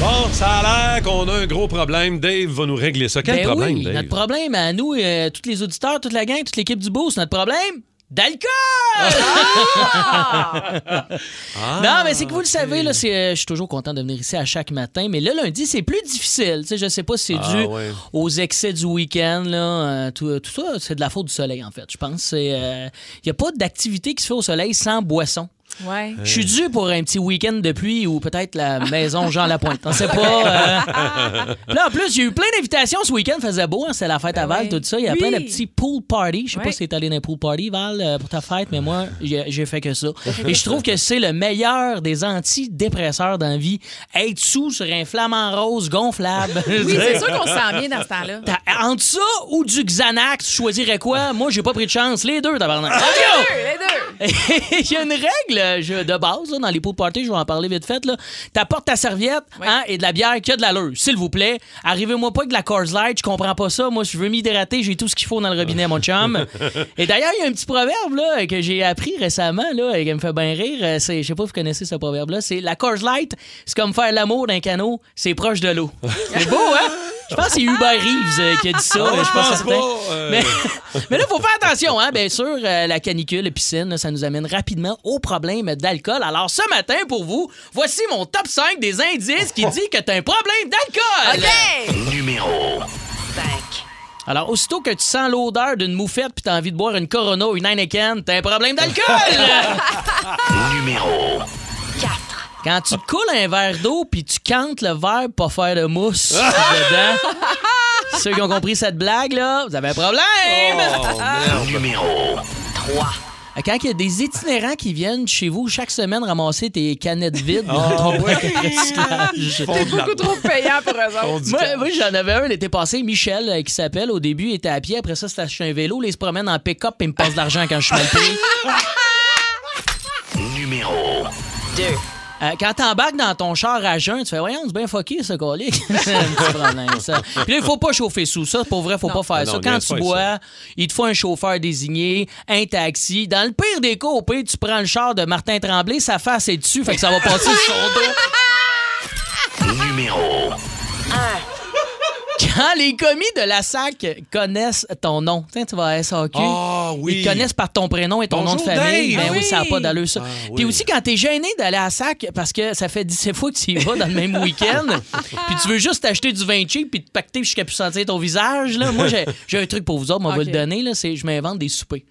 Bon, ça a l'air qu'on a un gros problème. Dave va nous régler ça. Quel Ben problème, oui, Dave? notre problème à nous, euh, tous les auditeurs, toute la gang, toute l'équipe du Boost, notre problème, d'alcool! Ah, non, mais c'est que vous le savez, là, c'est, euh, je suis toujours content de venir ici à chaque matin, mais le lundi, c'est plus difficile. Tu sais, je sais pas si c'est Ah, dû ouais. aux excès du week-end, là, euh, tout, tout ça, c'est de la faute du soleil, en fait. Je pense Il n'y a pas d'activité qui se fait au soleil sans boisson. Ouais. Je suis dû pour un petit week-end de pluie ou peut-être la maison Jean Lapointe. On sait pas. euh. Là, en plus, j'ai eu plein d'invitations ce week-end. faisait beau, hein, c'était la fête à Val, ouais. tout ça. Il y a Oui. plein de petits pool parties. Je sais pas si t'es allé dans un pool party, Val, euh, pour ta fête, mais moi, j'ai fait que ça. Et je trouve que c'est le meilleur des antidépresseurs dans la vie. Être sous sur un flamant rose gonflable. Oui, c'est sûr qu'on se sent bien dans ce temps-là. Entre ça ou du Xanax, tu choisirais quoi? Moi, j'ai pas pris de chance. Les deux, tabarnak. Let's go! Les deux. Il y a une règle je- de base là, dans les pool parties, je vais en parler vite fait. T'apportes ta serviette Oui. hein, et de la bière qui a de l'allure, s'il vous plaît. Arrivez-moi pas avec de la Coors Light, je comprends pas ça. Moi, si je veux m'hydrater, j'ai tout ce qu'il faut dans le robinet, mon chum. et d'ailleurs, il y a un petit proverbe là, que j'ai appris récemment là, et qui me fait bien rire. Euh, C'est, je sais pas si vous connaissez ce proverbe-là. C'est la Coors Light, c'est comme faire l'amour d'un canot, c'est proche de l'eau. C'est beau, hein? Je pense que c'est Hubert Reeves euh, qui a dit ça. Ah, je je suis pas pense certain. pas, euh. Mais, mais là, il faut faire attention, hein. Bien sûr, euh, la canicule, la piscine, là, ça nous amène rapidement au problème d'alcool. Alors, ce matin, pour vous, voici mon top 5 des indices qui dit que t'as un problème d'alcool. OK. Numéro 5. Alors, aussitôt que tu sens l'odeur d'une moufette puis t'as envie de boire une Corona ou une Heineken, t'as un problème d'alcool. Numéro 4. Quand tu te coules un verre d'eau puis tu cantes le verre pour pas faire de mousse dedans. Ceux qui ont compris cette blague, là, vous avez un problème. Numéro 3. Quand il y a des itinérants qui viennent chez vous chaque semaine ramasser tes canettes vides dans Ah, ton bac à recyclage. Beaucoup trop payant pour eux autres. Moi, j'en avais un l'été passé, Michel, euh, qui s'appelle. Au début, il était à pied. Après ça, c'était acheté un vélo. Là, il se promène en pick-up et il me passe de l'argent quand je suis mal payé. Numéro 2. Euh, quand t'embarques dans ton char à jeun, tu fais, voyons, c'est bien fucké, ce colique. c'est un petit problème, ça. Puis là, il faut pas chauffer sous ça. Pour vrai, faut pas faire Ah ça. Quand tu bois, il te faut un chauffeur désigné, un taxi. Dans le pire des cas, au pire, tu prends le char de Martin Tremblay, sa face est dessus, fait que ça va passer sur son dos. Numéro Quand les commis de la SAC connaissent ton nom, Tiens, tu vas à SAQ. Ah oui. Ils te connaissent par ton prénom et ton nom de famille. Dave. Ben oui, Oui. ça n'a pas d'allure, ça. Ah, oui. Puis aussi, quand t'es gêné d'aller à la SAC parce que ça fait 17 fois que tu y vas dans le même week-end, puis tu veux juste t'acheter du vin cheap puis te pacter jusqu'à plus sentir ton visage, là. Moi, j'ai j'ai un truc pour vous autres, on va le donner, là. C'est je m'invente des soupers.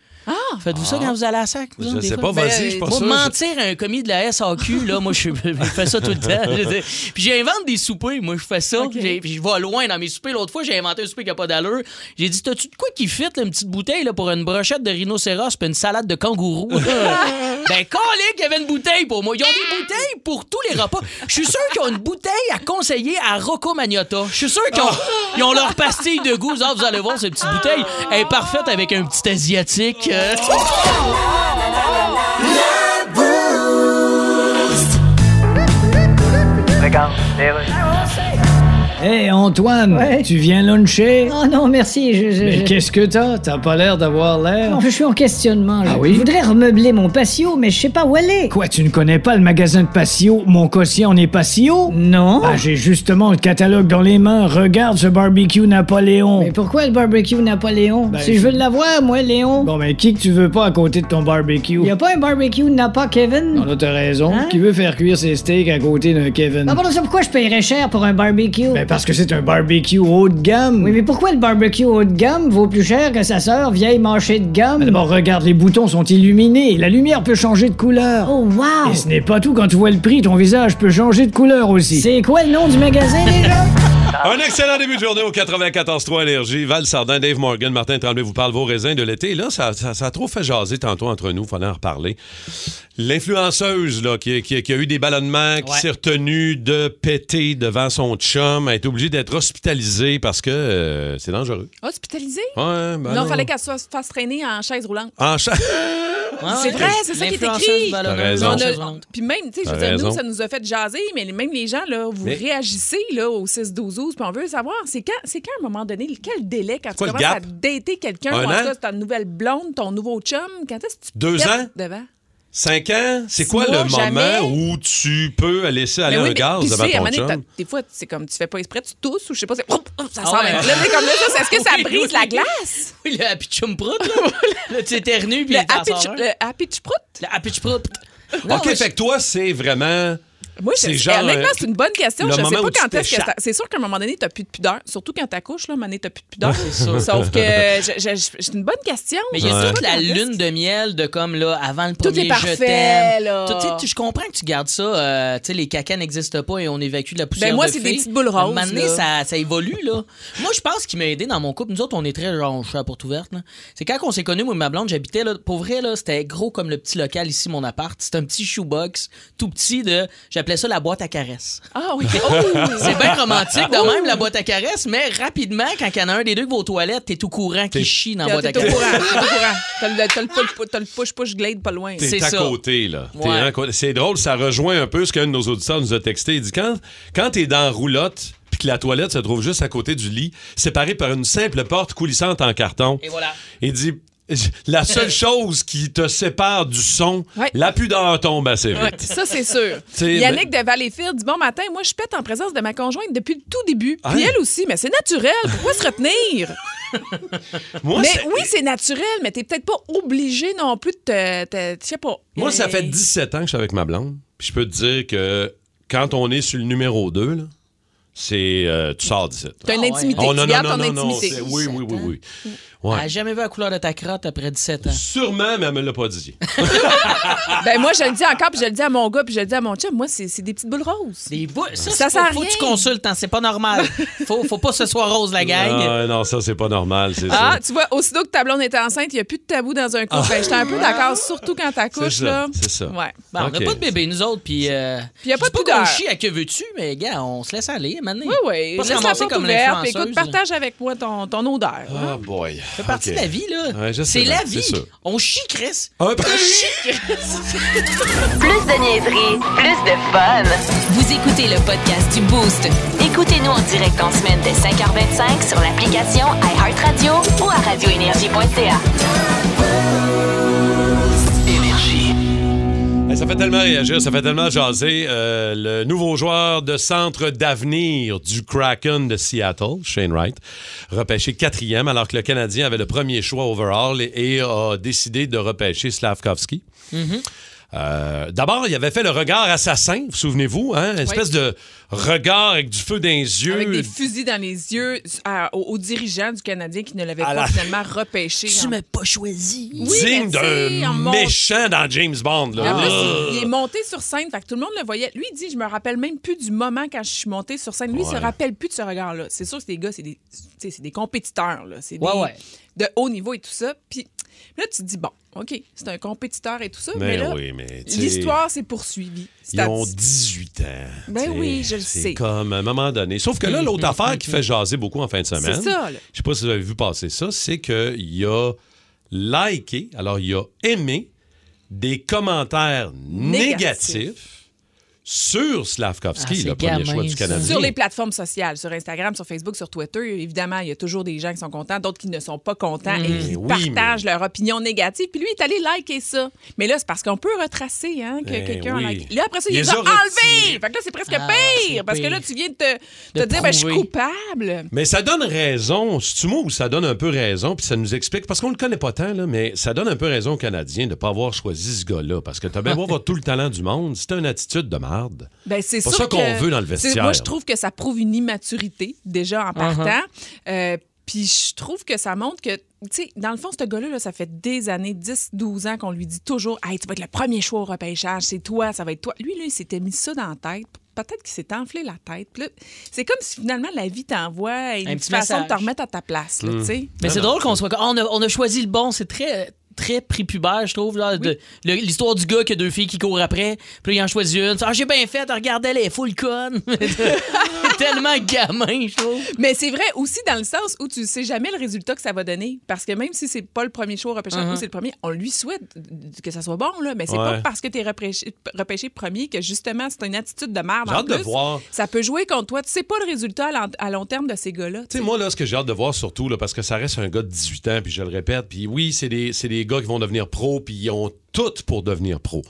Faites-vous ça quand vous allez à la SAC? vous Je sais pas, Ben, vas-y, je suis pas Moi, sûr. mentir à un commis de la SAQ, là, moi, je, je fais ça tout le temps. Puis j'invente des soupers. Moi, je fais ça. Puis je vais loin dans mes soupers. L'autre fois, j'ai inventé un souper qui n'a pas d'allure. J'ai dit, t'as-tu de quoi qui fit, là, une petite bouteille là, pour une brochette de rhinocéros puis une salade de kangourou? ben, calique, il y avait une bouteille pour moi. Ils ont des bouteilles pour tous les repas. Je suis sûr qu'ils ont une bouteille à conseiller à Rocco Magnotta. Je suis sûr qu'ils ont, ils ont leur pastille de goût. Ah, vous allez voir, cette petite bouteille. Elle est parfaite avec un petit asiatique. Euh, Hé, Antoine, Ouais. tu viens luncher? Oh non, merci. Je, je- Mais je- qu'est-ce que t'as? T'as pas l'air d'avoir l'air. Non, je suis en questionnement. Ah je, oui? je voudrais remeubler mon patio, mais je sais pas où aller. Quoi, tu ne connais pas le magasin de patio? Mon quotient en est patio? Non. Ah, j'ai justement le catalogue dans les mains. Regarde ce barbecue Napoléon. mais pourquoi le barbecue Napoléon? Ben, si je veux l'avoir, moi, Léon. Bon, mais qui que tu veux pas à côté de ton barbecue? Y a pas un barbecue Napa Kevin? Non, là, t'as raison. Hein? Qui veut faire cuire ses steaks à côté d'un Kevin? Ah, pardon, ça, pourquoi je paierais cher pour un barbecue? Ben, parce que c'est un barbecue haut de gamme. Oui, mais pourquoi le barbecue haut de gamme vaut plus cher que sa sœur vieille manchée de gamme? Mais D'abord, regarde, les boutons sont illuminés. La lumière peut changer de couleur. Oh, wow! Et ce n'est pas tout, quand tu vois le prix, ton visage peut changer de couleur aussi. C'est quoi le nom du magasin, déjà? Un excellent début de journée au 94.3 Énergie. Val Sardin, Dave Morgan, Martin Tremblay vous parle vos raisins de l'été. Là, ça, ça- ça a trop fait jaser tantôt entre nous. Fallait en reparler. L'influenceuse là, qui, qui- qui a eu des ballonnements, qui Ouais. s'est retenue de péter devant son chum, a été obligée d'être hospitalisée parce que euh, c'est dangereux. Hospitalisé? Ouais, ben non, fallait qu'elle se fasse- traîner en chaise roulante. En cha- C'est vrai, c'est ça qui est écrit. raison. On a-. Puis même, tu sais, je T'as veux dire, raison. nous, ça nous a fait jaser, mais même les gens, là, vous Mais- réagissez là, au 6-12-12, puis on veut savoir, c'est quand, c'est quand, à un moment donné, quel délai quand quoi tu le commences à dater quelqu'un, Un ou en tout an? cas, c'est ta nouvelle blonde, ton nouveau chum, quand est-ce que tu Deux pètes ans? devant? Cinq ans, c'est quoi mois, le jamais. moment où tu peux laisser aller oui, un gaz devant sais, ton donné, chum? Des fois, c'est comme tu fais pas exprès, tu tousses ou je sais pas, c'est. Ça Ah sent ouais. la- Là, c'est comme là, ça, est-ce que ça brise oui, la oui. glace? Oui, le happy chum prout, là. là, tu éternues, puis Le happy, ch- le happy chprout? Le happy prout. Non, OK, moi, fait que toi, c'est vraiment... Moi, C'est je, genre, honnêtement, euh, c'est une bonne question. Je sais pas quand est-ce que C'est sûr qu'à un moment donné, t'as plus de pudeur. Surtout quand t'accouches, là, à un moment donné, t'as plus de pudeur. c'est ça. Sauf que c'est une bonne question. Mais il y a toute la lune de miel de comme là, avant le Tout premier est parfait, je t'aime. là. Tout- tu sais, tu- Je comprends que tu gardes ça. euh, tu sais, les cacas n'existent pas et on évacue de la poussière. Ben, moi, de c'est des petites boules À un roses, moment donné, là. ça, ça évolue, là. Moi, je pense qu'il m'a aidé dans mon couple. Nous autres, on est très genre, je suis à porte ouverte, là. C'est quand on s'est connus, moi et ma blonde, j'habitais, là. Pour vrai, là, c'était gros comme le petit local ici, mon appart. C'était un petit shoebox, tout petit de. J'appelais ça la boîte à caresses. Ah oui. Oh! C'est bien romantique de même, la boîte à caresses, mais rapidement, quand il y en a un des deux qui va aux toilettes, t'es tout courant qui chie dans la boîte à T'es au caresses. courant. T'es au courant. T'as le- push-push glade pas loin. T'es C'est à ça. côté, là. C'est drôle, ça rejoint un peu ce qu'un de nos auditeurs nous a texté. Il dit quand, quand t'es dans la roulotte puis que la toilette se trouve juste à côté du lit, séparée par une simple porte coulissante en carton. Et voilà. Il dit la seule chose qui te sépare du son, Ouais. la pudeur tombe assez vite. Ouais, ça, c'est sûr. T'sais, Yannick de Valleyfield dit Bon matin, moi, je pète en présence de ma conjointe depuis le tout début. Puis Hein? elle aussi, mais c'est naturel. Pourquoi se retenir? Moi, mais c'est- oui, c'est naturel, mais t'es peut-être pas obligé non plus de te. te- Je sais pas. Moi, ça Euh, fait 17 ans que je suis avec ma blonde. Puis je peux te dire que quand on est sur le numéro 2, là, c'est. euh, tu sors d'ici. T'as une Ah ouais. intimité. Oh tu non, non, gardes non, ton non, non. intimité. c'est- Oui, oui, oui, oui. Elle Ouais. a jamais vu la couleur de ta crotte après 17 ans. Sûrement, mais elle me l'a pas dit. Ben moi, je le dis encore, puis je le dis à mon gars, puis je le dis à mon chum. Moi, c'est des petites boules roses. Des bouts, ça, Ça sert pas- à faut que tu consultes, hein, c'est pas normal. Faut, faut pas que ce soit rose, la gang. Ah, non, ça, c'est pas normal, c'est Ah, ça. tu vois, aussitôt que ta blonde est enceinte, il n'y a plus de tabou dans un couple. Ben, j'étais un peu d'accord, surtout quand C'est t'accouches, ça, là. c'est ça. Ouais. On n'a pas de bébé, nous autres, puis... Euh, Puis y a je pas de pudeur. chie à que veux-tu, mais gars, on se laisse aller, maintenant. Oui, oui. Pas se Laisse la ramasser porte comme ouverte. Écoute, partage avec moi ton, ton odeur. Ah, boy. Ça fait partie de la vie, là. Ouais, c'est la vie. On chie, Chris. Un peu- Plus de niaiserie, plus de fun. Vous écoutez le podcast du Boost. Écoutez-nous en direct en semaine dès 5h25 sur l'application iHeartRadio ou à radioénergie.ca. Ça fait tellement réagir, ça fait tellement jaser. Euh, le nouveau joueur de centre d'avenir du Kraken de Seattle, Shane Wright, repêché quatrième alors que le Canadien avait le premier choix overall et, et a décidé de repêcher Slavkovski. Euh, D'abord, il avait fait le regard assassin, vous souvenez-vous, hein? Une espèce de regard avec du feu dans les yeux. Avec des fusils dans les yeux à- aux, aux dirigeants du Canadien qui ne l'avaient pas la- finalement repêché. Tu en- m'as pas choisi. Oui, digne d'un mont- méchant dans James Bond. Là. Plus, Ah. il, il est monté sur scène, fait que tout le monde le voyait. Lui, il dit Je me rappelle même plus du moment quand je suis monté sur scène. Lui, il se rappelle plus de ce regard-là. C'est sûr que ces gars, c'est des, tu sais, c'est des compétiteurs. là. C'est des, Ouais, ouais. de haut niveau et tout ça. Puis là, tu te dis Bon, OK, c'est un compétiteur et tout ça. Mais, Mais là, oui, mais l'histoire s'est poursuivie. Ils ont C'est- 18 ans. Ben oui, je le C'est sais. comme à un moment donné. Sauf que là, l'autre affaire qui fait jaser beaucoup en fin de semaine, C'est ça, là. je sais pas si vous avez vu passer ça, c'est qu'il a liké, alors il a aimé des commentaires Négatifs. négatifs sur Slavkovski, Ah, le premier gamin, choix du. Canadien. Sur les plateformes sociales, sur Instagram, sur Facebook, sur Twitter, évidemment, il y a toujours des gens qui sont contents, d'autres qui ne sont pas contents et qui oui, partagent leur opinion négative. Puis lui, il est allé liker ça. Mais là, c'est parce qu'on peut retracer hein, que Ben quelqu'un oui. a liké. Là, après ça, il les a retirés. Fait que là, c'est presque Ah pire. parce que là, tu viens de te, De te dire, ben, je suis coupable. Mais ça donne raison, c'est-tu moi où ça donne un peu raison, puis ça nous explique, parce qu'on le connaît pas tant, là, mais ça donne un peu raison aux Canadiens de ne pas avoir choisi ce gars-là, parce que t'as bien beau avoir tout le talent du monde, c'est une attitude de marde. Ben, c'est Pas ça qu'on veut dans le vestiaire. Moi, je trouve que ça prouve une immaturité, déjà, en partant. Euh, Puis je trouve que ça montre que, tu sais, dans le fond, ce gars-là, là, ça fait des années, 10, 12 ans qu'on lui dit toujours Hey, tu vas être le premier choix au repêchage, c'est toi, ça va être toi. Lui, là, il s'était mis ça dans la tête peut-être qu'il s'est enflé la tête. Puis là, C'est comme si finalement la vie t'envoie une Un petite façon de te remettre à ta place. là, tu sais. Mais c'est drôle qu'on soit. comme, Ah, On a, on a choisi le bon. C'est très très prépubère, je trouve. là, de- le- L'histoire du gars qui a deux filles qui courent après. Puis il en choisit une. Ah, j'ai bien fait. Regarde, elle est full conne. Tellement gamin, je trouve. Mais c'est vrai aussi dans le sens où tu sais jamais le résultat que ça va donner. Parce que même si c'est pas le premier choix au repêchage, Uh-huh. ou c'est le premier, on lui souhaite que ça soit bon, là. Mais c'est Ouais. pas parce que tu es repêché, repêché premier que justement c'est une attitude de merde. J'ai en hâte de voir. Ça peut jouer contre toi. Tu sais pas le résultat à long, à long terme de ces gars-là. Tu sais, moi, là, ce que j'ai hâte de voir surtout, là, parce que ça reste un gars de 18 ans, puis je le répète, puis oui, c'est des, c'est des gars qui vont devenir pro, puis ils ont tout pour devenir pro.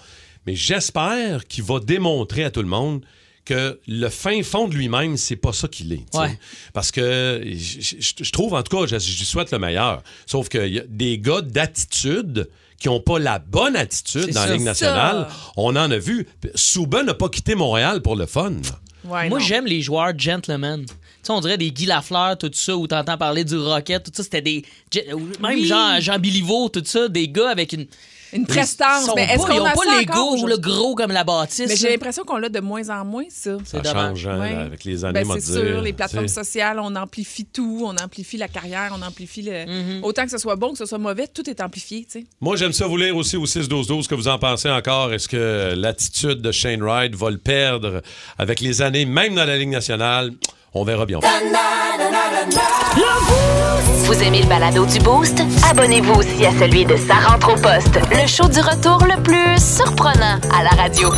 Mais j'espère qu'il va démontrer à tout le monde que le fin fond de lui-même, c'est pas ça qu'il est. Ouais. Parce que je, trouve, en tout cas, je, lui souhaite le meilleur. Sauf qu'il y a des gars d'attitude qui n'ont pas la bonne attitude dans la Ligue nationale. On en a vu. Souba n'a pas quitté Montréal pour le fun. Ouais, Moi, j'aime les joueurs gentlemen. Tu sais, on dirait des Guy Lafleur, tout ça, où t'entends parler du Rocket, tout ça, c'était des. Même Oui. Jean, Jean Biliveau, tout ça, des gars avec une. Une prestance. Mais est-ce qu'on a pas l'ego, le gros comme la bâtisse. Mais j'ai l'impression qu'on l'a de moins en moins, ça. Ça change hein, Ouais. avec les années, Ben, c'est sûr, les plateformes sociales, on amplifie tout, on amplifie la carrière, on amplifie le. Mm-hmm. Autant que ce soit bon, que ce soit mauvais, tout est amplifié, tu sais. Moi, j'aime ça vous lire aussi au 6-12-12 ce que vous en pensez encore. Est-ce que l'attitude de Shane Wright va le perdre avec les années, même dans la Ligue nationale? On verra bien. Vous aimez le balado du Boost? Abonnez-vous aussi à celui de Sa rentre au poste, le show du retour le plus surprenant à la radio.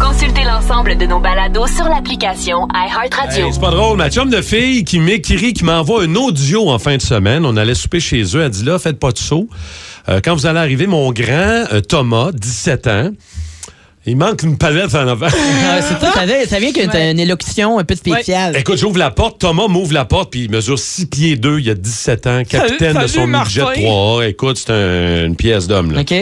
Consultez l'ensemble de nos balados sur l'application iHeartRadio. Hey, c'est pas drôle. Ma chum de fille qui m'écrit, qui m'envoie un audio en fin de semaine. On allait souper chez eux. Elle dit là, faites pas de saut. Euh, quand vous allez arriver, mon grand euh, Thomas, 17 ans, il manque une palette en avant. Ah, c'est ça, ça vient, ça vient que t'as une élocution un peu spéciale. Écoute, j'ouvre la porte, Thomas m'ouvre la porte, puis il mesure 6 pieds 2, il a 17 ans, capitaine Salut, de son Martin. 3A. Écoute, c'est un- une pièce d'homme. là. OK.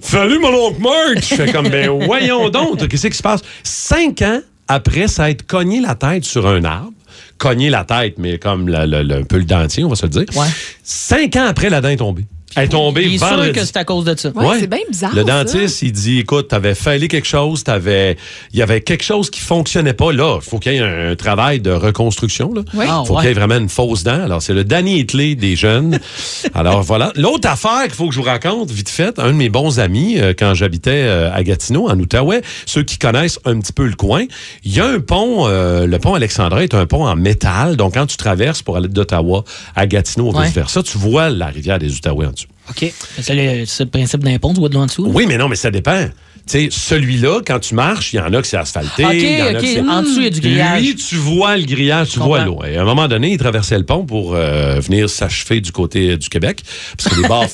Salut, mon oncle Mark! Je fais comme, ben voyons donc, qu'est-ce qui se passe? Cinq ans après s'être cogné la tête sur un arbre, cogné la tête, mais comme la- la- la- un peu le dentier, on va se le dire. Ouais. Cinq ans après, la dent est tombée. Elle est tombée Il est sûr que c'est à cause de ça. Ouais, c'est bien bizarre, Le ça. dentiste, il dit, écoute, t'avais failli quelque chose, t'avais, il y avait quelque chose qui fonctionnait pas. Là, il faut qu'il y ait un, un travail de reconstruction. Là. Oui. Ah, faut ouais. qu'il y ait vraiment une fausse dent. Alors, c'est le Danny Hitley des jeunes. Alors, voilà. L'autre affaire qu'il faut que je vous raconte, vite fait, un de mes bons amis, euh, quand j'habitais euh, à Gatineau, en Outaouais, ceux qui connaissent un petit peu le coin, il y a un pont, euh, le pont Alexandrin est un pont en métal. Donc, quand tu traverses pour aller d'Ottawa à Gatineau, Ouais. vice-versa, tu vois la rivière des Outaouais en dessous. OK. C'est le, principe d'un pont, tu vois de loin en dessous. Oui, mais non, mais ça dépend. Tu sais, celui-là, quand tu marches, il y en a que c'est asphalté. OK, y en a que OK. c'est- En dessous, il y a du grillage. Lui, tu vois le grillage, tu vois l'eau. Et à un moment donné, il traversait le pont pour euh, venir s'achever du côté du Québec, parce que les bars,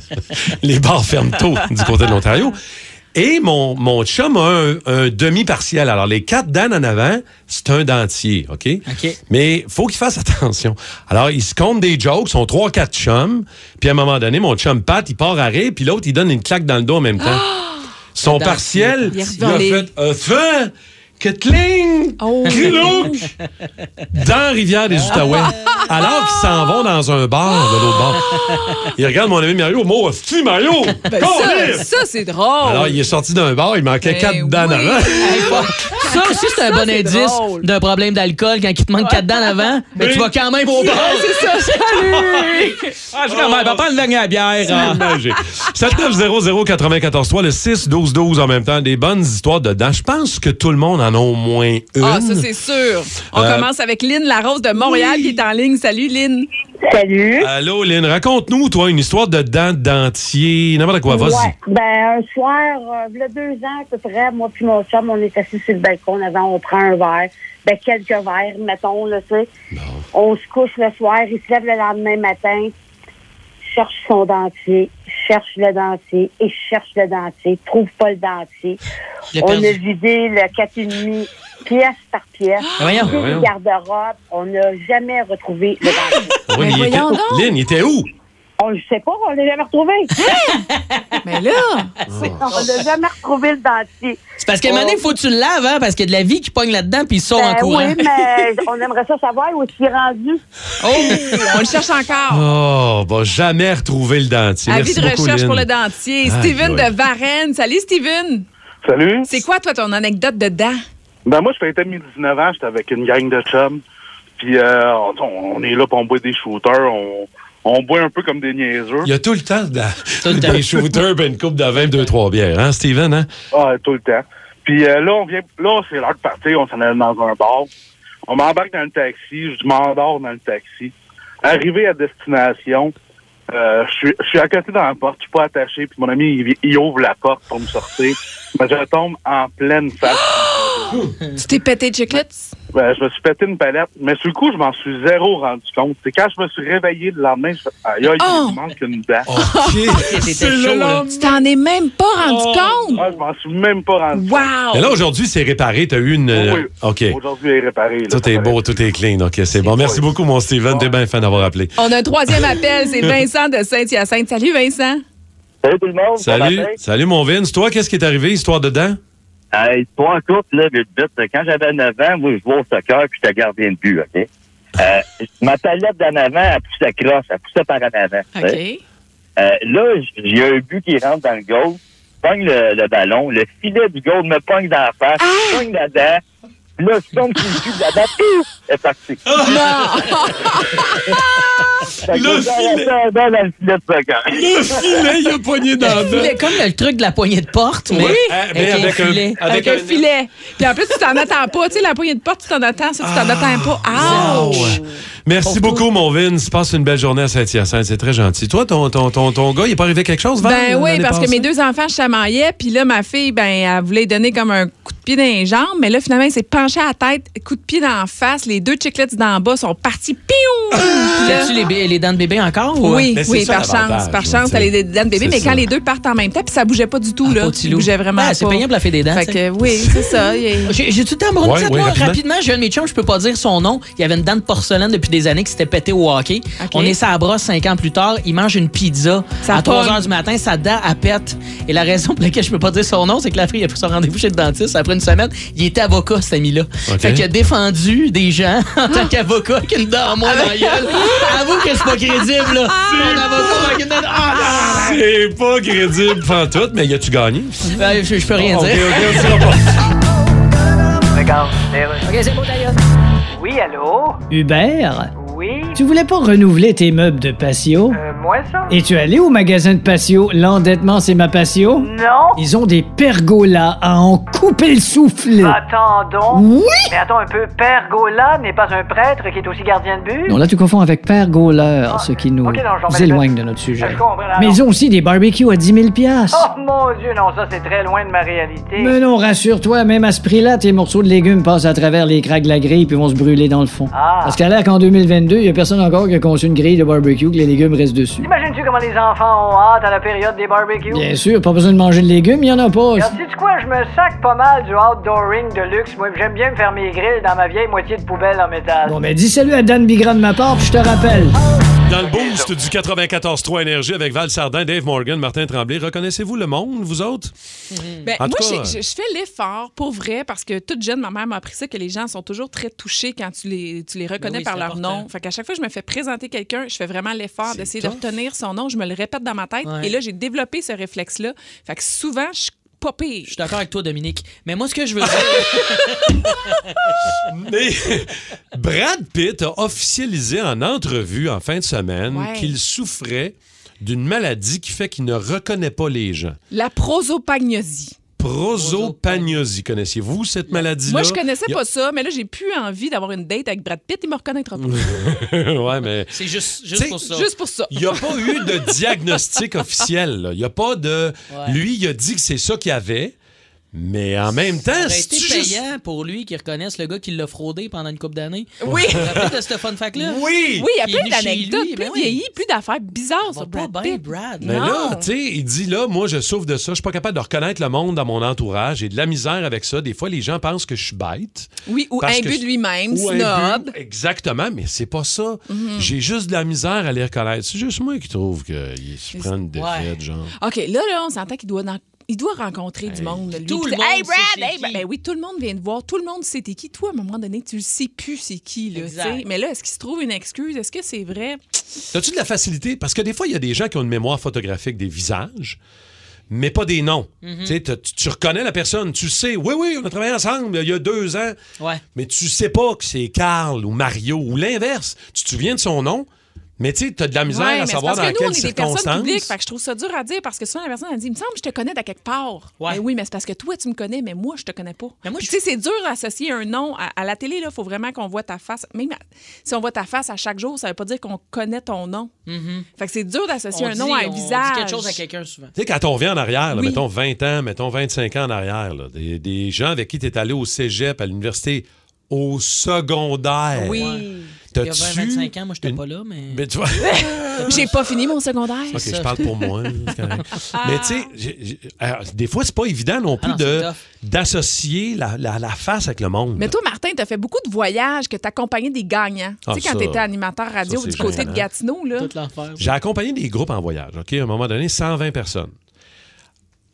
les bars ferment tôt du côté de l'Ontario. Et mon, mon chum a un, un demi-partiel. Alors, les quatre dents en avant, c'est un dentier, OK? OK. Mais faut qu'il fasse attention. Alors, il se compte des jokes, sont trois, quatre chums. Puis à un moment donné, mon chum Pat, il part à rire, puis l'autre, il donne une claque dans le dos en même temps. Son Le dentier. partiel, Il a fait un feu, Ketling, Oh. Dans Rivière des Outaouais. Alors qu'ils s'en vont dans un bar de l'autre bord. Il regarde mon ami Mario, moi, si Mario! Ben, ça, ça, c'est drôle. Alors, il est sorti d'un bar, il manquait Ben quatre dents oui. avant. Hey, pas- Ça aussi, c'est un Ça, bon indice d'un problème d'alcool quand il te manque quatre dents en avant. Mais Oui. tu vas quand même au bar. c'est ça, salut! Ah, je quand même, prendre une dernière bière. hein. Magique. 7900-943, le 6-12-12 en même temps. Des bonnes histoires dedans. Je pense que tout le monde en a au moins une. Ah, ça, c'est sûr. On Euh, commence avec Lynn Larose de Montréal qui est en ligne. Salut, Lynn. Salut. Allô, Lynn, raconte-nous, toi, une histoire de dents de dentier, n'importe quoi, vas-y. Ouais. Ben, un soir, euh, il y a deux ans, à peu près, moi puis mon chum, on est assis sur le balcon avant, on prend un verre. Ben, quelques verres, mettons, là, tu sais. On se couche le soir, il se lève le lendemain matin, cherche son dentier, cherche le dentier et cherche le dentier, trouve pas le dentier. On perdu. a vidé le 4,5 pièce par pièce. Ah, voyons. Vidé voyons. le garde-robe, on n'a jamais retrouvé le dentier. Ah oui, Mais mais il était voyons où? donc. Lynn, il était où? On le sait pas, on l'a jamais retrouvé. Mais là, on n'a jamais retrouvé le dentier. C'est parce qu'à un moment donné, il faut que tu le laves, hein, parce qu'il y a de la vie qui pogne là-dedans, puis il sort en Ben courant. oui, mais on aimerait ça savoir où est-il rendu. oh, on le cherche encore. Oh, va jamais retrouver le dentier. Avis Merci de beaucoup, recherche Lynn. pour le dentier. Steven de Varennes. Salut, Steven. Salut. C'est quoi, toi, ton anecdote de dents? Ben moi, je fêtais mes 19 ans, j'étais avec une gang de chums. Puis euh, on, on est là, puis on boit des shooters, on, on boit un peu comme des niaiseux. Il y a tout le temps de des shooters ben une coupe de 22 3 bières, hein, Steven? Hein? Ah, tout le temps. Puis euh, là, on vient, là, c'est l'heure de partir, on s'en allait dans un bar. On m'embarque dans le taxi, je m'endors dans le taxi. Arrivé à destination, euh, je suis- je suis à côté dans la porte, je suis pas attaché, puis mon ami, il, il ouvre la porte pour me sortir. Mais je tombe en pleine face. Tu t'es pété chiclets? Ben, je me suis pété une palette, mais sur le coup, je m'en suis zéro rendu compte. C'est quand je me suis réveillé le lendemain, je fais aïe, aïe, Oh! il me manque une dent. T'étais chaud, là. Tu t'en es même pas rendu compte? Ah, je m'en suis même pas rendu Wow! Mais là, aujourd'hui, c'est réparé. Tu as eu une. euh, Oui. OK. Aujourd'hui, il est réparé. là. Tout est beau, tout est clean. OK, c'est bon. Merci beaucoup, mon Steven. T'es bien fin d'avoir appelé. On a un troisième appel, c'est Vincent de Saint-Hyacinthe. Salut Vincent. Salut tout le monde. Salut. Salut, mon Vince. Toi, qu'est-ce qui est arrivé, histoire de dents? Toi, en couple, là, vite, vite, quand j'avais 9 ans, moi, je jouais au soccer puis j'étais gardien de but, OK? Euh, ma palette d'en avant, elle poussait croche, elle poussait par en avant. sais. Euh, là, j'ai un but qui rentre dans le goal, pogne le, le ballon, le filet du goal me pogne dans la face, pogne la dent, puis là, je tombe sur le cul de la elle est partie. Fait que Le la dent dans le filet de. Le filet, il a pogné dans Le filet, comme le truc de la poignée de porte, mais, Oui. mais avec un- filet. Avec, un filet. Puis en plus, tu t'en attends pas. Tu sais, la poignée de porte, tu t'en attends. Ça, tu t'en attends pas. Ouch! Merci beaucoup, mon Vince. Passe une belle journée à Saint-Hyacinthe. C'est très gentil. Toi, ton, ton, ton, ton gars, il est pas arrivé quelque chose, Val, Ben oui, parce que mes deux enfants, chamaillaient. Puis là, ma fille, ben, elle voulait donner comme un coup de pied dans les jambes. Mais là, finalement, elle s'est penchée à la tête, coup de pied dans la face. Les deux chiclets d'en bas sont partis. Piou! Là- As-tu les, bé- les dents de bébé encore? ou- Oui, Ben, oui, ça, par chance. Par là, chance, elle est dents de bébé. Mais ça. quand les deux partent en même temps, puis ça bougeait pas du tout, là. Ça loup. bougeait vraiment Ben, c'est payant pour la fée des dents, Fait que oui, c'est ça. Il J'ai tout le temps me rapidement. rapidement, j'ai un de mes chums, je peux pas dire son nom. Il avait une dent de porcelaine depuis des années qui s'était pété au hockey. On est sa brosse cinq ans plus tard. Il mange une pizza Ça à 3 pogne. heures du matin. Sa dent, elle pète. Et la raison pour laquelle je peux pas dire son nom, c'est que la fille a pris son rendez-vous chez le dentiste après une semaine. Il était avocat, cet ami-là. Fait qu'il a défendu des gens en tant qu'avocat avec une dent en moins dans la gueule. Avoue que c'est pas crédible, là. Mon avocat avec une dent. Ah, non, non. C'est pas crédible, tout, mais y a-tu gagné? Ben, je, je peux rien OK, dire. OK, on dira pas. Regarde, OK, c'est bon, d'ailleurs. Allô? Hubert? Tu voulais pas renouveler tes meubles de patio? Euh, moi, ça? Es-tu allé au magasin de patio? L'endettement, c'est ma patio? Non? Ils ont des pergolas à en couper le souffle. Attends donc. Oui? Mais attends un peu, Père Gola n'est pas un prêtre qui est aussi gardien de but? Non, là, tu confonds avec Père Gauleur, ce qui nous ok, non, j'en mets éloigne de notre sujet. Là, Mais non. ils ont aussi des barbecues à 10 000 piastres. Oh mon Dieu, non, ça c'est très loin de ma réalité. Mais non, rassure-toi, même à ce prix-là, tes morceaux de légumes passent à travers les craques de la grille puis vont se brûler dans le fond. Ah. Parce qu'à l'air qu'en 2022, il y a personne encore qui a conçu une grille de barbecue que les légumes restent dessus. T'imagines-tu comment les enfants ont hâte à la période des barbecues? Bien sûr, pas besoin de manger de légumes, il y en a pas. Alors, sais-tu quoi, je me sac pas mal du outdooring de luxe. Moi, j'aime bien me faire mes grilles dans ma vieille moitié de poubelle en métal. Bon, ben dis salut à Dan Bigram de ma part, puis je te rappelle. Dans le boost du 94.3 Énergie avec Val Sardin, Dave Morgan, Martin Tremblay, reconnaissez-vous le monde, vous autres? Ben, En moi, cas, je je fais l'effort pour vrai parce que toute jeune, ma mère m'a appris ça que les gens sont toujours très touchés quand tu les, tu les reconnais Oui, par leur important. nom. Fait qu'à chaque fois que je me fais présenter quelqu'un, je fais vraiment l'effort d'essayer de retenir son nom. Je me le répète dans ma tête. Ouais. Et là, j'ai développé ce réflexe-là. Fait que souvent, je pas pire. Je suis d'accord avec toi, Dominique. Mais moi, ce que je veux dire. Mais Brad Pitt a officialisé en entrevue en fin de semaine Ouais. qu'il souffrait d'une maladie qui fait qu'il ne reconnaît pas les gens. La prosopagnosie. Prosopagnosie, connaissiez-vous cette maladie-là? Moi, je connaissais pas ça, mais là, j'ai plus envie d'avoir une date avec Brad Pitt. Il me reconnaîtra pas. ouais, mais C'est juste, juste pour ça. Juste pour ça. il n'y a pas eu de diagnostic officiel. là. Il n'y a pas de... Ouais. Lui, il a dit que c'est ça qu'il avait, mais en même temps, c'est juste... payant pour lui qu'il reconnaisse le gars qui l'a fraudé pendant une couple d'années. Oui. Rappelles de ce fun fact-là? Oui! Oui, il y a plein d'anecdotes. Plus ben oui. vieilli, plus d'affaires bizarres Ça sur va pas Brad Pitt. Brad. Mais Non. là, tu sais, il dit là, moi, je souffre de ça. Je suis pas capable de reconnaître le monde dans mon entourage. J'ai de la misère avec ça. Des fois, les gens pensent que je suis bête. Oui, ou un but de lui-même, snob. Exactement, mais c'est pas ça. Mhm. J'ai juste de la misère à les reconnaître. C'est juste moi qui trouve qu'il se prend une défaite, genre. OK, là, là, on s'entend qu'il doit, dans- il doit rencontrer du monde. Lui. tout le c'est, Hey, monde Brad! sait hey, Brad! qui. Ben oui, tout le monde vient te voir. Tout le monde sait t'es qui. Toi, à un moment donné, tu le sais plus c'est qui. Là. Mais là, est-ce qu'il se trouve une excuse? Est-ce que c'est vrai? As-tu de la facilité? Parce que des fois, il y a des gens qui ont une mémoire photographique des visages. mais pas des noms. Mhm. Tu reconnais la personne, tu sais, oui, oui, on a travaillé ensemble il y a deux ans, Ouais. mais tu sais pas que c'est Carl ou Mario ou l'inverse. Tu te souviens de son nom, mais tu sais, t'as de la misère Ouais, à mais savoir parce dans que nous, on quelles est des personnes circonstances. publiques, fait que je trouve ça dur à dire parce que souvent la personne elle dit, il me semble que je te connais d'à quelque part. Ben oui, mais c'est parce que toi tu me connais, mais moi je te connais pas. Puis, tu sais, c'est dur d'associer un nom à, à la télé là, faut vraiment qu'on voit ta face. Même à- si on voit ta face à chaque jour, ça veut pas dire qu'on connaît ton nom. Fait que c'est dur d'associer On un dit- nom à un on dit visage. quelque chose à quelqu'un souvent. Tu sais, quand on revient en arrière, là, Oui. mettons 20 ans, mettons 25 ans en arrière, là, des, des gens avec qui tu es allé au cégep, à l'université, au secondaire. Oui. Il y a T'as-tu 20-25 ans, moi, j'étais pas là, mais. Mais tu vois. J'ai pas fini mon secondaire. OK, je parle pour moi. Ah. Mais tu sais, des fois, c'est pas évident non plus Ah tough. d'associer la, la- la face avec le monde. Mais toi, Martin, tu as fait beaucoup de voyages, que tu accompagnais des gagnants. Ah, tu sais, quand ça- tu étais animateur radio ça, du côté gênant. de Gatineau, là. J'ai accompagné des groupes en voyage, OK? À un moment donné, 120 personnes.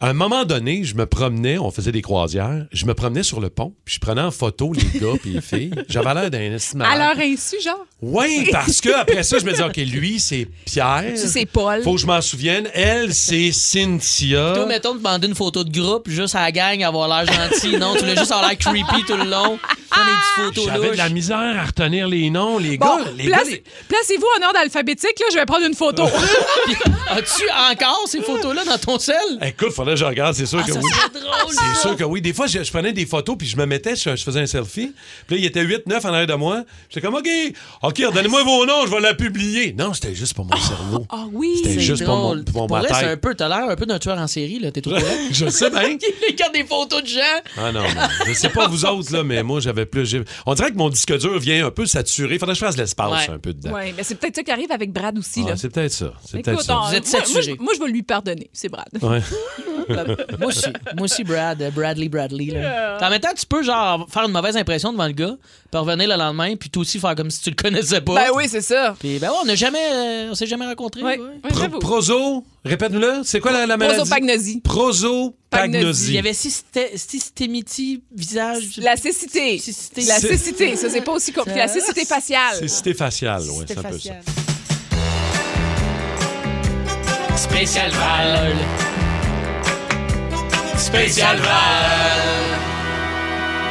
À un moment donné, je me promenais, on faisait des croisières, je me promenais sur le pont, puis je prenais en photo les gars puis les filles. J'avais l'air d'un estimable. À leur insu, genre? Oui, parce que après ça, je me disais, OK, lui, c'est Pierre. Tu, c'est Paul. Faut que je m'en souvienne. Elle, c'est Cynthia. Toi, mettons, demander une photo de groupe juste à la gang, avoir l'air gentil. Non, tu voulais juste avoir l'air creepy tout le long. Des photos J'avais de la misère à retenir les noms. Les Bon, gars, les place- gars, les- placez-vous en ordre alphabétique, là, je vais prendre une photo. As-tu encore ces photos-là dans ton sel? Écoute, faudrait que je regarde, c'est sûr Ah, que ça oui. drôle, C'est sûr que oui. Des fois, je, je prenais des photos puis je me mettais, je, je faisais un selfie. Puis là, il était 8, 9 en arrière de moi. J'étais comme, OK, OK, redonnez-moi vos noms, je vais la publier. Non, c'était juste pour mon cerveau. Ah oui. C'était C'est juste pour mon, drôle. pour Pour ma vrai, c'est un peu, t'as l'air un peu d'un tueur en série, là. T'es tout correct? Je sais bien. Il regarde des photos de gens. Ah non, non. Je sais pas vous autres, là, mais moi, j'avais plus. j'ai- On dirait que mon disque dur vient un peu saturé. Faudrait que je fasse l'espace Ouais. un peu dedans. Oui, mais c'est peut-être ça qui arrive avec Brad aussi. Ah, là. c'est peut-être ça. C'est Écoute, peut-être ça. on- moi, moi, je- moi, je vais lui pardonner. C'est Brad. Ouais. moi aussi. Moi aussi, Brad. euh, Bradley, Bradley. Là. En même temps, tu peux genre faire une mauvaise impression devant le gars, puis revenir le lendemain, puis toi aussi faire comme si tu le connaissais pas. Ben oui, c'est ça. Puis ben ouais, on n'a jamais, euh, on s'est jamais rencontrés. ouais. Pro- proso, répète-nous-le. C'est quoi la, la maladie? Prosopagnosie. Prosopagnosie. Il y avait systé- systémiti visage. La cécité. La cécité. Ça, c'est pas aussi compliqué. La cécité faciale. C'est cité faciale, oui, c'est un peu ça. Spécial Val. Spécial Val.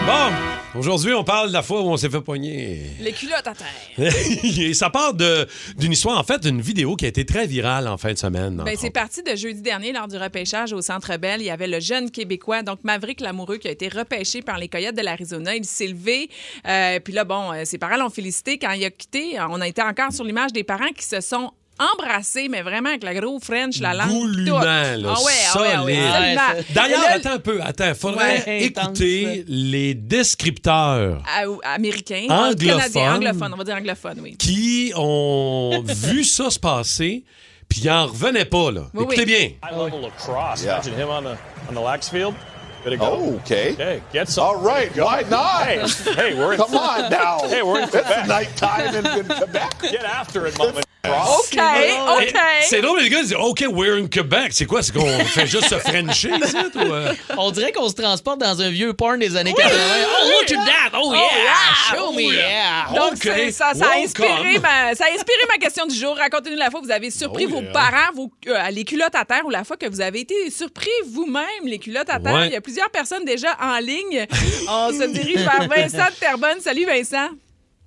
Bon, aujourd'hui, on parle de la fois où on s'est fait poigner. Les culottes à terre. Et ça part de- d'une histoire, en fait, d'une vidéo qui a été très virale en fin de semaine. Ben, c'est parti de jeudi dernier lors du repêchage au Centre Bell. Il y avait le jeune Québécois, donc Maverick Lamoureux, qui a été repêché par les Coyotes de l'Arizona. Il s'est levé. euh, puis là, bon, euh, ses parents l'ont félicité. Quand il a quitté, on a été encore sur l'image des parents qui se sont embrassés, mais vraiment avec la grosse French, la langue. Là, ah ouais, ah ouais, ah ouais. D'ailleurs, attends un peu, attends, faudrait Ouais, écouter les descripteurs à- américain, Anglophone. canadien, anglophone, on va dire anglophone, oui. qui ont vu ça se passer, puis ils en revenaient pas, là. Oui, Écoutez oui. bien. High level of cross. Yeah. Imagine him on the on the lax field. Good to go. Oh, okay. Okay, get some. All right, why not? Hey, hey, we're in. Come on now. Hey, we're in It's Quebec. nighttime in, in Quebec. Get after it, mom. OK, OK. C'est drôle, les gars, ils disent OK, we're in Quebec. C'est quoi? C'est qu'on fait juste se frencher, ça? ou? On dirait qu'on se transporte dans un vieux porn des années 80. Oh, look at that! Oh, yeah! Show me, yeah! Donc, OK. c'est- ça, ça, a inspiré ma, ça a inspiré ma question du jour. Racontez-nous la fois où vous avez surpris Oh, vos yeah. parents, vos, euh, les culottes à terre, ou la fois que vous avez été surpris vous-même, les culottes à terre. Ouais. Il y a plusieurs personnes déjà en ligne. On se dirige vers Vincent de Terrebonne. Salut, Vincent.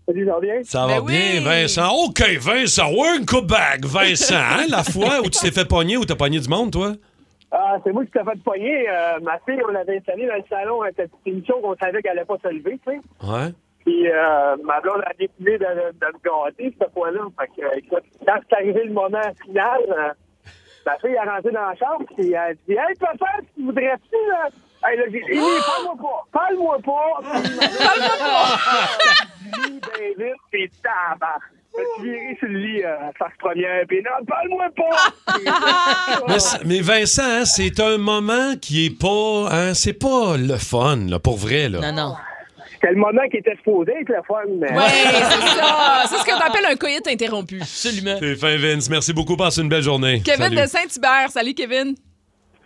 Salut, ça va bien? Ça va Ben bien, oui. Vincent. OK, Vincent, we're in Quebec, Vincent. Hein, la fois où tu t'es fait pogner ou t'as pogné du monde, toi? Ah, c'est moi qui t'ai fait pogner. Euh, ma fille, on l'avait installée dans le salon à cette petite émission qu'on savait qu'elle allait pas se lever, tu sais. Ouais. Puis euh, ma blonde a décidé de, de, de me gâter, cette fois-là. Fait que, euh, écoute, quand c'est arrivé le moment final, euh, ma fille est rentrée dans la chambre, puis elle a dit Hey, papa, tu voudrais-tu, là? J'ai dit, Émilie, parle-moi pas, parle-moi pas. Parle-moi pas. Puis tabac. Je me suis viré sur le lit euh, face première, puis non, parle-moi pas. Mais, Vincent, hein, c'est un moment qui est pas. Hein, c'est pas le fun, là, pour vrai. Là. Non, non. C'était le moment qui était supposé être le fun, mais. Oui, c'est ça. C'est ce qu'on appelle un coït interrompu. Absolument. C'est fin, Vince. Merci beaucoup. Passe une belle journée. Kevin Salut. de Saint-Hubert. Salut, Kevin.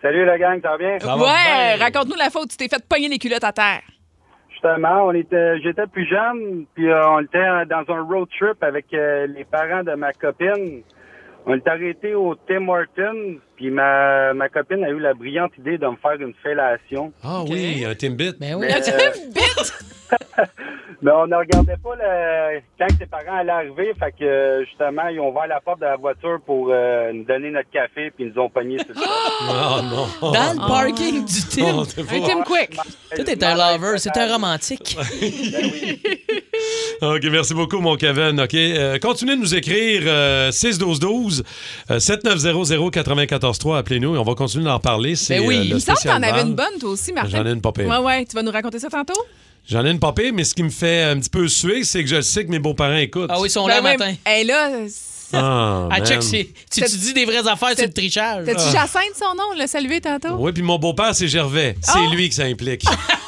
Salut la gang, ça va bien? Ça va ouais, bien. raconte-nous la où tu t'es fait pogner les culottes à terre. Justement, on était, j'étais plus jeune, puis euh, on était dans un road trip avec euh, les parents de ma copine. On est arrêté au Tim Hortons, puis ma, ma copine a eu la brillante idée de me faire une fellation. Ah oui, un Timbit. Ben oui. Mais on ne regardait pas le... quand ses parents allaient arriver, fait que justement, ils ont ouvert la porte de la voiture pour euh, nous donner notre café, puis ils nous ont pogné sur le Oh non. Dans le parking du Tim. Oh, un Tim Quick. Tout est un lover, c'est un romantique. OK, merci beaucoup, mon Kevin. OK, euh, continuez de nous écrire euh, 612-12, euh, 7900-943, appelez-nous et on va continuer d'en parler. C'est Ben oui, euh, il me semble que t'en avais une bonne, toi aussi, Martin. J'en ai une pas pire. Ouais, ouais. Tu vas nous raconter ça tantôt? J'en ai une pas pire, mais ce qui me fait un petit peu suer, c'est que je sais que mes beaux-parents écoutent. Ah oui, ils sont Ben là ouais, matin. hey, là, Ah, Ah, check, c'est- tu, tu dis des vraies affaires sur le trichage. t'as-tu Ah. Jacinthe son nom? On l'a salué tantôt? Oui, puis mon beau-père, c'est Gervais. C'est Oh! lui que ça implique.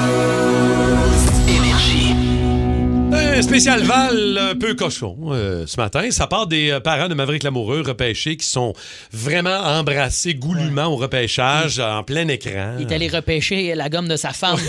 spécial Val un peu cochon euh, ce matin. Ça part des euh, parents de Maverick Lamoureux repêchés qui sont vraiment embrassés goulûment au repêchage en plein écran. Il est allé repêcher la gomme de sa femme.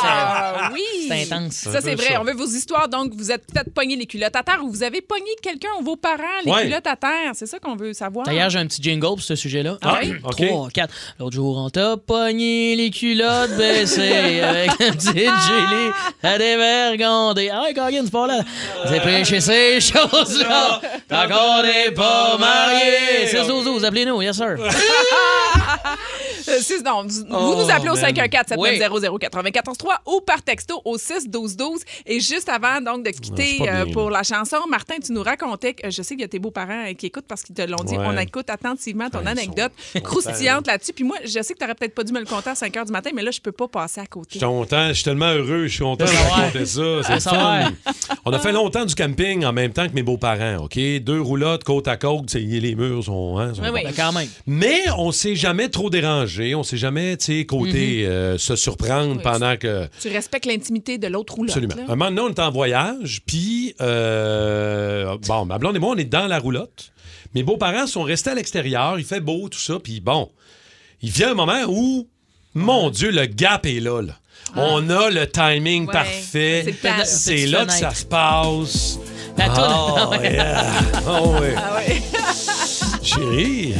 Ah, oui! C'est intense. Ça, c'est vrai. On veut vos histoires. Donc, vous êtes peut-être pogné les culottes à terre ou vous avez pogné quelqu'un ou vos parents les Ouais. culottes à terre? C'est ça qu'on veut savoir. D'ailleurs, j'ai un petit jingle pour ce sujet-là. Ah, Un, OK. Trois, quatre. L'autre jour, on t'a pogné les culottes baissées avec un petit gelé à dévergonder. Ah ouais, Coggin, c'est pas là. J'ai pêché ces choses-là. Tant qu'on n'est pas mariés. C'est 12 12 appelez-nous, yes sir. Six- non, vous, Oh, vous nous appelez au man. 514-790-0943 ou par texto au 6-12-12. Et juste avant donc de quitter euh, bien, pour la chanson, Martin, tu nous racontais que je sais qu'il y a tes beaux-parents euh, qui écoutent parce qu'ils te l'ont dit. Ouais. On écoute attentivement ton Ouais, ils anecdote sont croustillante là-dessus. Puis moi, je sais que tu n'aurais peut-être pas dû me le compter à 5 h du matin, mais là, je peux pas passer à Je côté. suis content, je suis tellement heureux, je suis content de raconter ça. C'est fun. On a fait longtemps du camping en même temps que mes beaux-parents, OK? Deux roulottes côte à côte, les murs sont. hein, sont Oui, oui. Ben, quand même. Mais on s'est jamais trop dérangé, on s'est jamais, tu sais, côté euh, se surprendre Oui, pendant que. Tu respectes l'intimité de l'autre roulotte. Absolument. là. Un moment donné, on est en voyage, puis, euh, bon, ma blonde et moi, on est dans la roulotte. Mes beaux-parents sont restés à l'extérieur, il fait beau, tout ça, puis bon, il vient un moment où, mon Dieu, le gap est là, là. On a le timing Ouais, parfait. c'est là que ça se passe. La. Oh, yeah. Oh, ouais. Ah ouais. Chérie,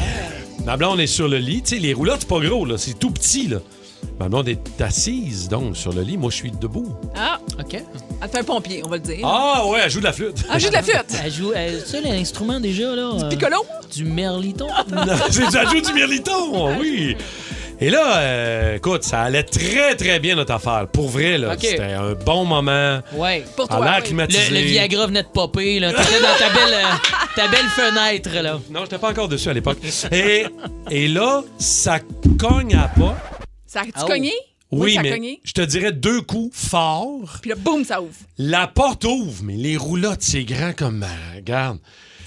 ma blonde est sur le lit. Tu sais, les roulottes, c'est pas gros, là. C'est tout petit, là. Ma blonde est assise, donc, sur le lit. Moi, je suis debout. Ah, OK. elle fait un pompier, on va le dire. Ah, ouais, elle joue de la flûte. Ah, joue de la flûte. Elle joue, elle- tu sais, l'instrument déjà, là. Du piccolo? Du merliton. Non, c'est elle joue du mirliton, oui. Et là, euh, écoute, ça allait très, très bien notre affaire. Pour vrai, là, c'était un bon moment. Ouais. Pour toi, l'air oui. climatisé. Le, le Viagra venait de popper, là. T'étais dans ta belle, euh, ta belle fenêtre, là. Non, j'étais pas encore dessus à l'époque. Et, et là, ça cogne à pas. Ça a-tu Oh. cogné? Oui, mais je te dirais deux coups forts. Puis là, boum, ça ouvre. La porte ouvre, mais les roulottes, c'est grand comme... euh, regarde.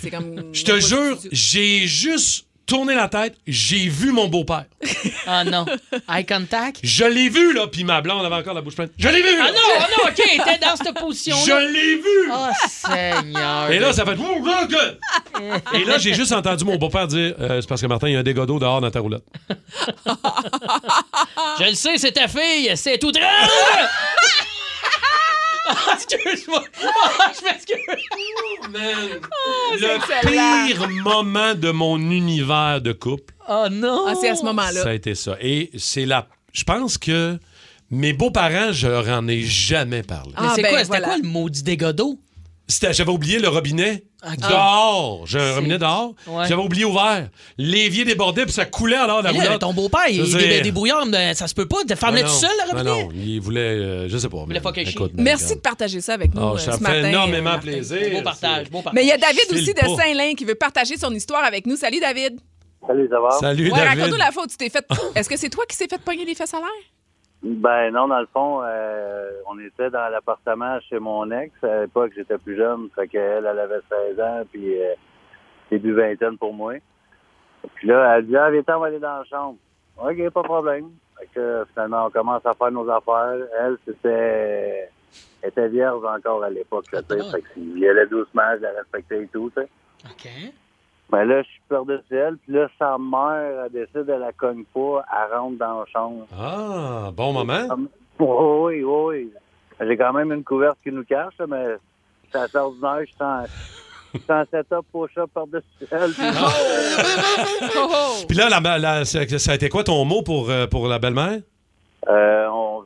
C'est comme. Je te jure, j'ai juste tourné la tête, j'ai vu mon beau-père. Ah non. Eye contact? Je l'ai vu, là, puis ma blonde avait encore la bouche pleine. Je l'ai vu! Ah là. non, ah non, OK, t'es dans cette position-là. Je l'ai vu! Oh, Seigneur. Et là, ça fait... Oh! Et là, j'ai juste entendu mon beau-père dire euh, C'est parce que Martin, il y a un dégât d'eau dehors dans ta roulotte. Je le sais, c'est ta fille, c'est tout drôle! Ah, Excuse-moi! Ah, je m'excuse! Le pire moment de mon univers de couple, Oh non! Ah, c'est à ce moment-là. ça a été ça. Et c'est la. Je pense que mes beaux-parents, je leur en ai jamais parlé. Mais Ah, c'est ben, quoi, c'était voilà. quoi le maudit dégât d'eau? C'était- J'avais oublié le robinet. Ok. Dehors! J'ai un robinet dehors. Ouais. J'avais oublié ouvert. L'évier débordait, puis ça coulait alors la Mais là, roulotte. ton beau-père, il est mais ça se peut pas. De faire Ah venir non. tout seul, le Ah robinet? non, il voulait, euh, je sais pas. voulait pas cacher. écoute, mais Merci regarde. de partager ça avec nous Oh, euh, ça ce me matin. fait énormément Martin. plaisir. Beau partage, beau partage. Mais il y a David Je aussi de pas. Saint-Lin qui veut partager son histoire avec nous. Salut, David. Salut, ça va? Salut, Ouais, David. raconte-nous la faute. Tu t'es fait. Est-ce que c'est toi qui s'est fait pogner les fesses à l'air? Ben non, dans le fond, euh, on était dans l'appartement chez mon ex. À l'époque, j'étais plus jeune, fait qu'elle, elle avait 16 ans, puis euh, début vingtaine pour moi. Puis là, elle dit, ah, viens, on va aller dans la chambre. OK, pas de problème. Fait que finalement, on commence à faire nos affaires. Elle, c'était... Elle était vierge encore à l'époque, là, tu sais. Fait que allait doucement, je la respectais et tout, tu sais. OK. Ben là, je suis par-dessus elle, puis là, sa mère, elle décide, elle la cogne pas, elle rentre dans la chambre. Ah, bon moment. Oui, oui, oui. J'ai quand même une couverte qui nous cache, mais c'est assez ordinaire. Je suis en setup push-up par-dessus elle. puis- Puis là, la- la- ça ça a été quoi ton mot pour, euh, pour la belle-mère? Euh, on-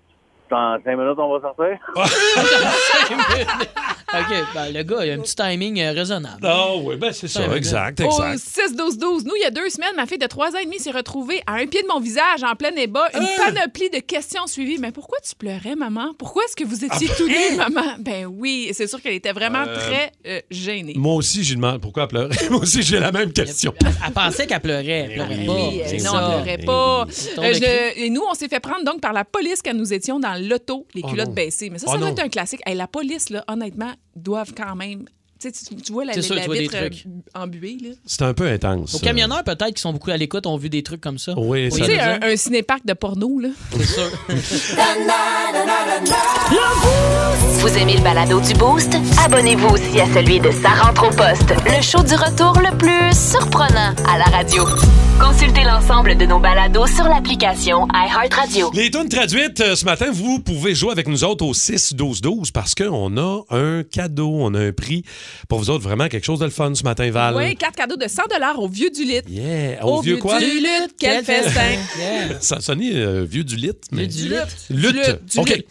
dans cinq minutes, on va sortir. OK, ben, le gars, il a un petit timing euh, raisonnable. Ah oui, ben c'est ça, exact, Au exact. 6-12-12, nous, il y a deux semaines, ma fille de 3 ans et demi s'est retrouvée à un pied de mon visage, en plein ébat, une Hein? panoplie de questions suivies. Mais pourquoi tu pleurais, maman? Pourquoi est-ce que vous étiez Ah, tous hein? nus, maman? Ben oui, c'est sûr qu'elle était vraiment Euh, très euh, gênée. Moi aussi, j'ai demandé pourquoi elle pleurait. Moi aussi, j'ai la même question. Elle pensait qu'elle pleurait. Elle pleurait Oui, pas. euh, C'est non, ça. elle pleurait pas. Ton Euh, et nous, on s'est fait prendre donc par la police quand nous étions dans l'auto, les Oh culottes non. baissées. Mais ça, Oh ça doit non. être un classique. Hey, la police, là, honnêtement, doivent quand même. Tu, tu, tu vois la, C'est sûr, la tu vois vitre euh, embuée. C'est un peu intense. Aux camionneurs, peut-être, qui sont beaucoup à l'écoute, ont vu des trucs comme ça. Oui, Tu sais, un, un cinéparc de porno, là. C'est sûr. Vous aimez le balado du Boost? Abonnez-vous aussi à celui de Sa rentre au poste, le show du retour le plus surprenant à la radio. Consultez l'ensemble de nos balados sur l'application iHeartRadio. Les tunes traduites, euh, ce matin, vous pouvez jouer avec nous autres au 6-12-12 parce qu'on a un cadeau, on a un prix pour vous autres. Vraiment quelque chose de le fun ce matin, Val. Oui, carte cadeau de 100 au vieux du lit. Yeah. Au, vieux quoi? du lit, quel festin. Ça sonnait euh, vieux du lit. Mais... du lit. Lutte. Lutte, du OK. lit.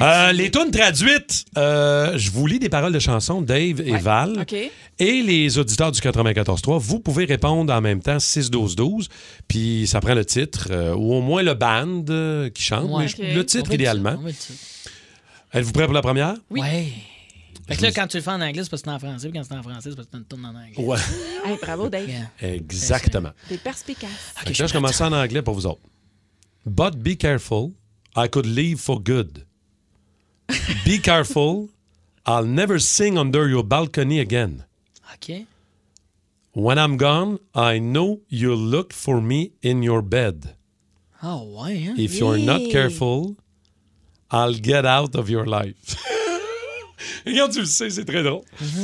Euh, les tunes traduites, euh, je vous lis des paroles de chansons, Dave et Val. OK. Et les auditeurs du 94.3, vous pouvez répondre en même temps 6-12-12. Puis ça prend le titre, euh, ou au moins le band euh, qui chante, Ouais. mais je- OK. le titre idéalement. Êtes-vous prêts pour la première? Oui. Ouais. Fait que là, quand tu le fais en anglais, c'est parce que c'est en français. Puis quand c'est en français, c'est parce que tu tournes en anglais. Ouais. Hey, bravo, Dave. Exactement. T'es perspicace. Fait que là, je commence en anglais pour vous autres. But be careful, I could leave for good. Be careful, I'll never sing under your balcony again. OK. When I'm gone, I know you'll look for me in your bed. Ah, ouais, hein? If you're not careful, I'll get out of your life. Regarde, tu le sais, c'est très drôle.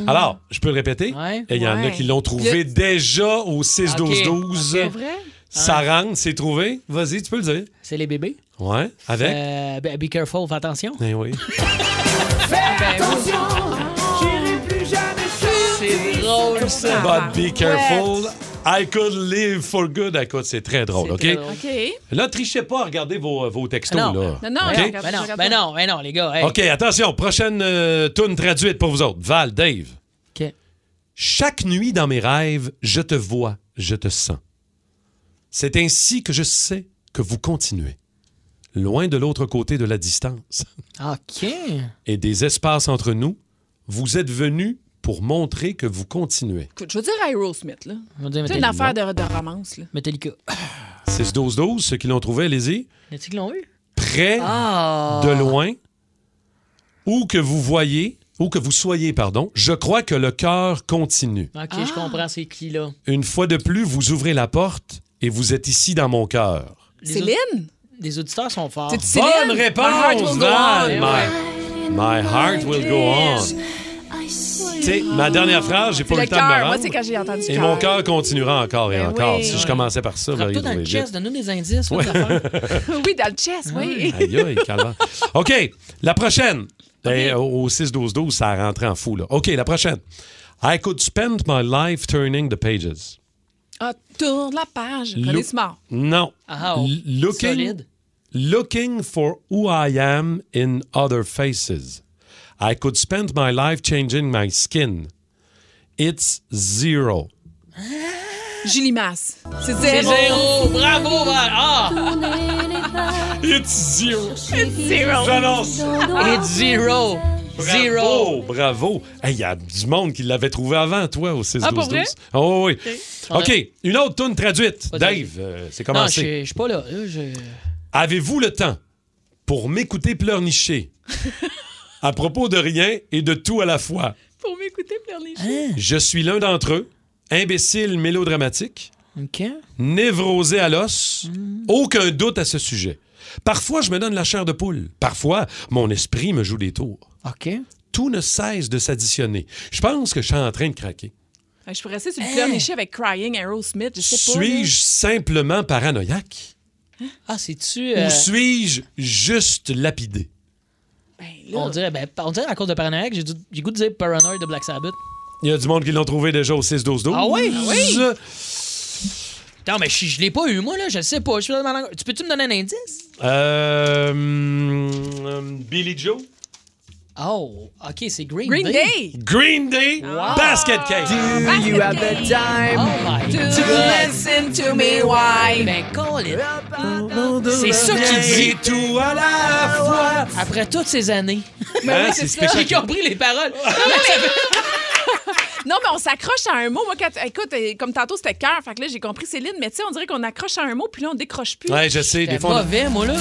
Alors, je peux le répéter? Ouais. Il y en a qui l'ont trouvé Le- déjà au 6-12-12. Ok. Vrai? Ça rentre, c'est trouvé. Vas-y, tu peux le dire. C'est les bébés. Ouais, avec? Euh, be, be careful, fais attention. Eh oui. C'est drôle, ça. But be careful, I could live for good. Écoute, c'est très drôle, OK? très drôle. OK. Là, trichez pas, regardez vos, vos textos, Non. là. Non, non, OK? regarde, Ben non, ben non, ben non, les gars. hey. OK, attention, prochaine euh, tune traduite pour vous autres. Val, Dave. OK. Chaque nuit dans mes rêves, je te vois, je te sens. C'est ainsi que je sais que vous continuez. Loin de l'autre côté de la distance OK. et des espaces entre nous, vous êtes venus pour montrer que vous continuez. Écoute, je veux dire Aerosmith, là. C'est une affaire de, de romance, là. Metallica. 6-12-12, ceux qui l'ont trouvé, allez-y. Y a-t-il qui l'ont eu? Près, Ah! de loin, où que vous voyez, où que vous soyez, pardon, je crois que le cœur continue. OK, Ah. je comprends c'est qui, là. Une fois de plus, vous ouvrez la porte et vous êtes ici dans mon cœur. Céline? Les auditeurs sont forts. Bonne My heart réponse, will go Val. on. My, my heart will go on. Tu sais, ma dernière phrase, j'ai pas eu le le temps de me rendre. Moi, c'est quand j'ai entendu Et mon cœur continuera encore et Ben encore. oui. Si je commençais par ça, Frappe-toi allez dans le chest, donne-nous des indices. oui, dans le chest, oui. Aïe, aïe, calme. OK, la prochaine. Ben, au 6-12-12, ça a rentré en fou. Là. OK, la prochaine. I could spend my life turning the pages. Ah, tourne la page. Look- René. Non. Ah, oh. Looking, Solide. looking for who I am in other faces. I could spend my life changing my skin. It's zero. Julie Masse. C'est C'est zéro. zéro. Bravo, Val. Ah! It's zero. It's zero. J'annonce. It's zero. Zero. Bravo, bravo. Hey, Il y a du monde qui l'avait trouvé avant, toi, au 6 Ah, 12 pour vrai? 12. Oh, oui. Ok. OK, une autre tune traduite. Dave, euh, c'est Non, je commencé. suis- je suis pas là. là, Avez-vous le temps pour m'écouter pleurnicher? à propos de rien et de tout à la fois? Pour m'écouter pleurnicher. Hein? Je suis l'un d'entre eux, imbécile mélodramatique, OK. névrosé à l'os, aucun doute à ce sujet. Parfois, je me donne la chair de poule. Parfois, mon esprit me joue des tours. OK. Tout ne cesse de s'additionner. Je pense que je suis en train de craquer. Je pourrais essayer de le pleurnicher avec Crying Aerosmith, je sais pas. Suis-je simplement paranoïaque? Ah, c'est-tu. Ou euh, suis-je juste lapidé? On, dirait, ben, on dirait à cause de paranoïaque, j'ai du- j'ai goût de dire Paranoid de Black Sabbath. Il y a du monde qui l'ont trouvé déjà au 6-12-12. Ah oui? Ah oui? Non, mais je, je l'ai pas eu, moi, là. Je le sais pas. Je suis dans ma langue. Tu peux-tu me donner un indice? Euh, hum, Billy Joe? Oh, OK, c'est Green, Green Day. Green Day, Basket Case. Do you have the time Oh to God. listen to me? Why? Ben, call it. C'est ça qu'il dit. Tout à la fois. Après toutes ces années. Hein, c'est spécial. J'ai compris les paroles. Non, mais on s'accroche à un mot. Moi, quand, écoute, euh, comme tantôt, c'était cœur. Fait que là, j'ai compris Céline, mais tu sais, on dirait qu'on accroche à un mot, puis là, on décroche plus. Ouais, je sais. Des fois, on- mauvais, moi, là. là.